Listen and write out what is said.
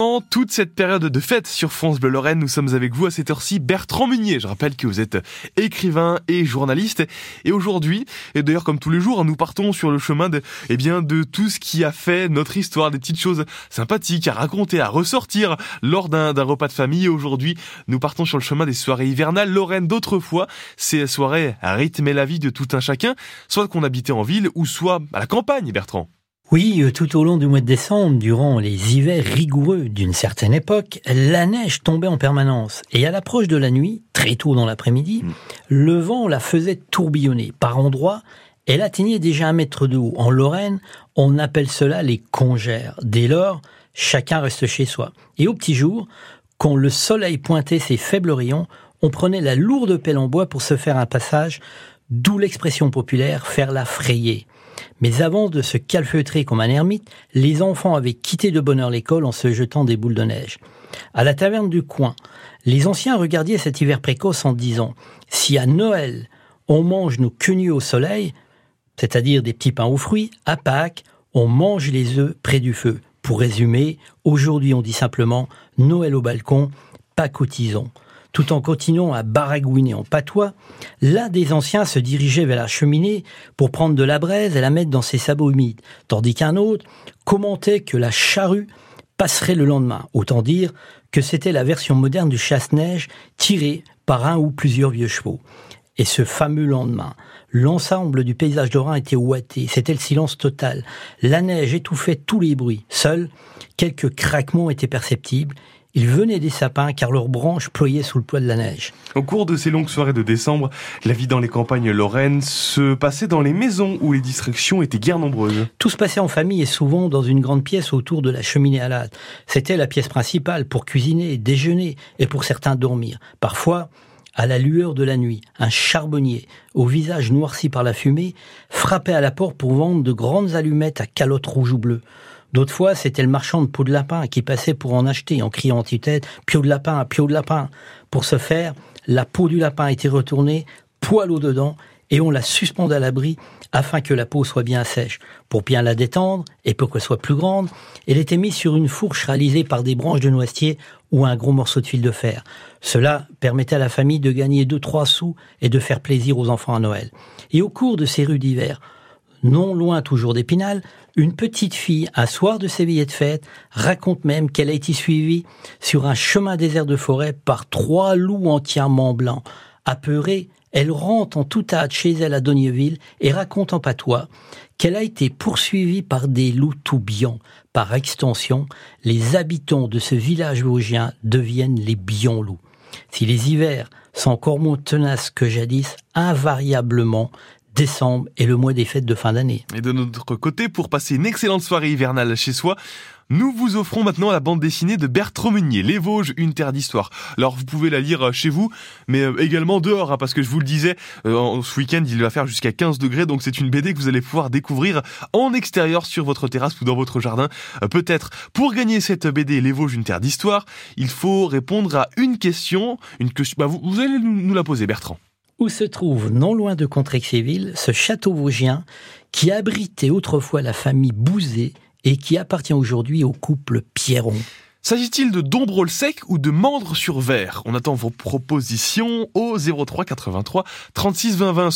En toute cette période de fête sur France Bleu Lorraine, nous sommes avec vous à cette heure-ci, Bertrand Munier. Je rappelle que vous êtes écrivain et journaliste. Et aujourd'hui, et d'ailleurs comme tous les jours, nous partons sur le chemin de, eh bien, de tout ce qui a fait notre histoire, des petites choses sympathiques à raconter, à ressortir lors d'un repas de famille. Et aujourd'hui, nous partons sur le chemin des soirées hivernales Lorraine d'autrefois. Ces soirées rythmaient la vie de tout un chacun, soit qu'on habitait en ville ou soit à la campagne, Bertrand. Oui, euh, tout au long du mois de décembre, durant les hivers rigoureux d'une certaine époque, la neige tombait en permanence. Et à l'approche de la nuit, très tôt dans l'après-midi, mm. le vent la faisait tourbillonner. Par endroits, elle atteignait déjà un mètre de haut. En Lorraine, on appelle cela les congères. Dès lors, chacun reste chez soi. Et au petit jour, quand le soleil pointait ses faibles rayons, on prenait la lourde pelle en bois pour se faire un passage, d'où l'expression populaire faire la frayer. Mais avant de se calfeutrer comme un ermite, les enfants avaient quitté de bonne heure l'école en se jetant des boules de neige. À la taverne du coin, les anciens regardaient cet hiver précoce en disant Si à Noël, on mange nos quenus au soleil, c'est-à-dire des petits pains aux fruits, à Pâques, on mange les œufs près du feu. Pour résumer, aujourd'hui on dit simplement Noël au balcon, Pâques au tison tout en continuant à baragouiner en patois, l'un des anciens se dirigeait vers la cheminée pour prendre de la braise et la mettre dans ses sabots humides, tandis qu'un autre commentait que la charrue passerait le lendemain. Autant dire que c'était la version moderne du chasse-neige tirée par un ou plusieurs vieux chevaux. Et ce fameux lendemain, l'ensemble du paysage d'Orin était ouaté, c'était le silence total. La neige étouffait tous les bruits. Seuls quelques craquements étaient perceptibles ils venaient des sapins car leurs branches ployaient sous le poids de la neige. Au cours de ces longues soirées de décembre, la vie dans les campagnes lorraines se passait dans les maisons où les distractions étaient guère nombreuses. Tout se passait en famille et souvent dans une grande pièce autour de la cheminée à. C'était la pièce principale pour cuisiner, déjeuner et pour certains dormir. Parfois, à la lueur de la nuit, un charbonnier, au visage noirci par la fumée, frappait à la porte pour vendre de grandes allumettes à calotte rouge ou bleue. D'autres fois, c'était le marchand de peau de lapin qui passait pour en acheter en criant en tête Pio de lapin, Pio de lapin. Pour ce faire, la peau du lapin était retournée, poil au dedans, et on la suspendait à l'abri afin que la peau soit bien sèche. Pour bien la détendre et pour qu'elle soit plus grande, elle était mise sur une fourche réalisée par des branches de noisetier ou un gros morceau de fil de fer. Cela permettait à la famille de gagner deux trois sous et de faire plaisir aux enfants à Noël. Et au cours de ces rues d'hiver, non loin toujours d'Épinal, une petite fille, un soir de ses de fête, raconte même qu'elle a été suivie sur un chemin désert de forêt par trois loups entièrement blancs. Apeurée, elle rentre en tout hâte chez elle à Donneville et raconte en patois qu'elle a été poursuivie par des loups tout Par extension, les habitants de ce village vosgien deviennent les bions-loups. Si les hivers sont encore moins tenaces que jadis, invariablement, décembre est le mois des fêtes de fin d'année. Et de notre côté, pour passer une excellente soirée hivernale chez soi, nous vous offrons maintenant la bande dessinée de Bertrand Meunier, Les Vosges, une terre d'histoire. Alors vous pouvez la lire euh, chez vous, mais euh, également dehors, hein, parce que je vous le disais, euh, ce week-end il va faire jusqu'à 15 degrés, donc c'est une BD que vous allez pouvoir découvrir en extérieur sur votre terrasse ou dans votre jardin. Peut-être pour gagner cette BD Les Vosges, une terre d'histoire, il faut répondre à une question, une question. Bah, vous, vous allez nous la poser, Bertrand où se trouve, non loin de Contrexéville, ce château vosgien qui abritait autrefois la famille Bouzet et qui appartient aujourd'hui au couple Pierron. S'agit-il de Dombrol sec ou de Mandre sur verre On attend vos propositions au 03 83 36 20 20.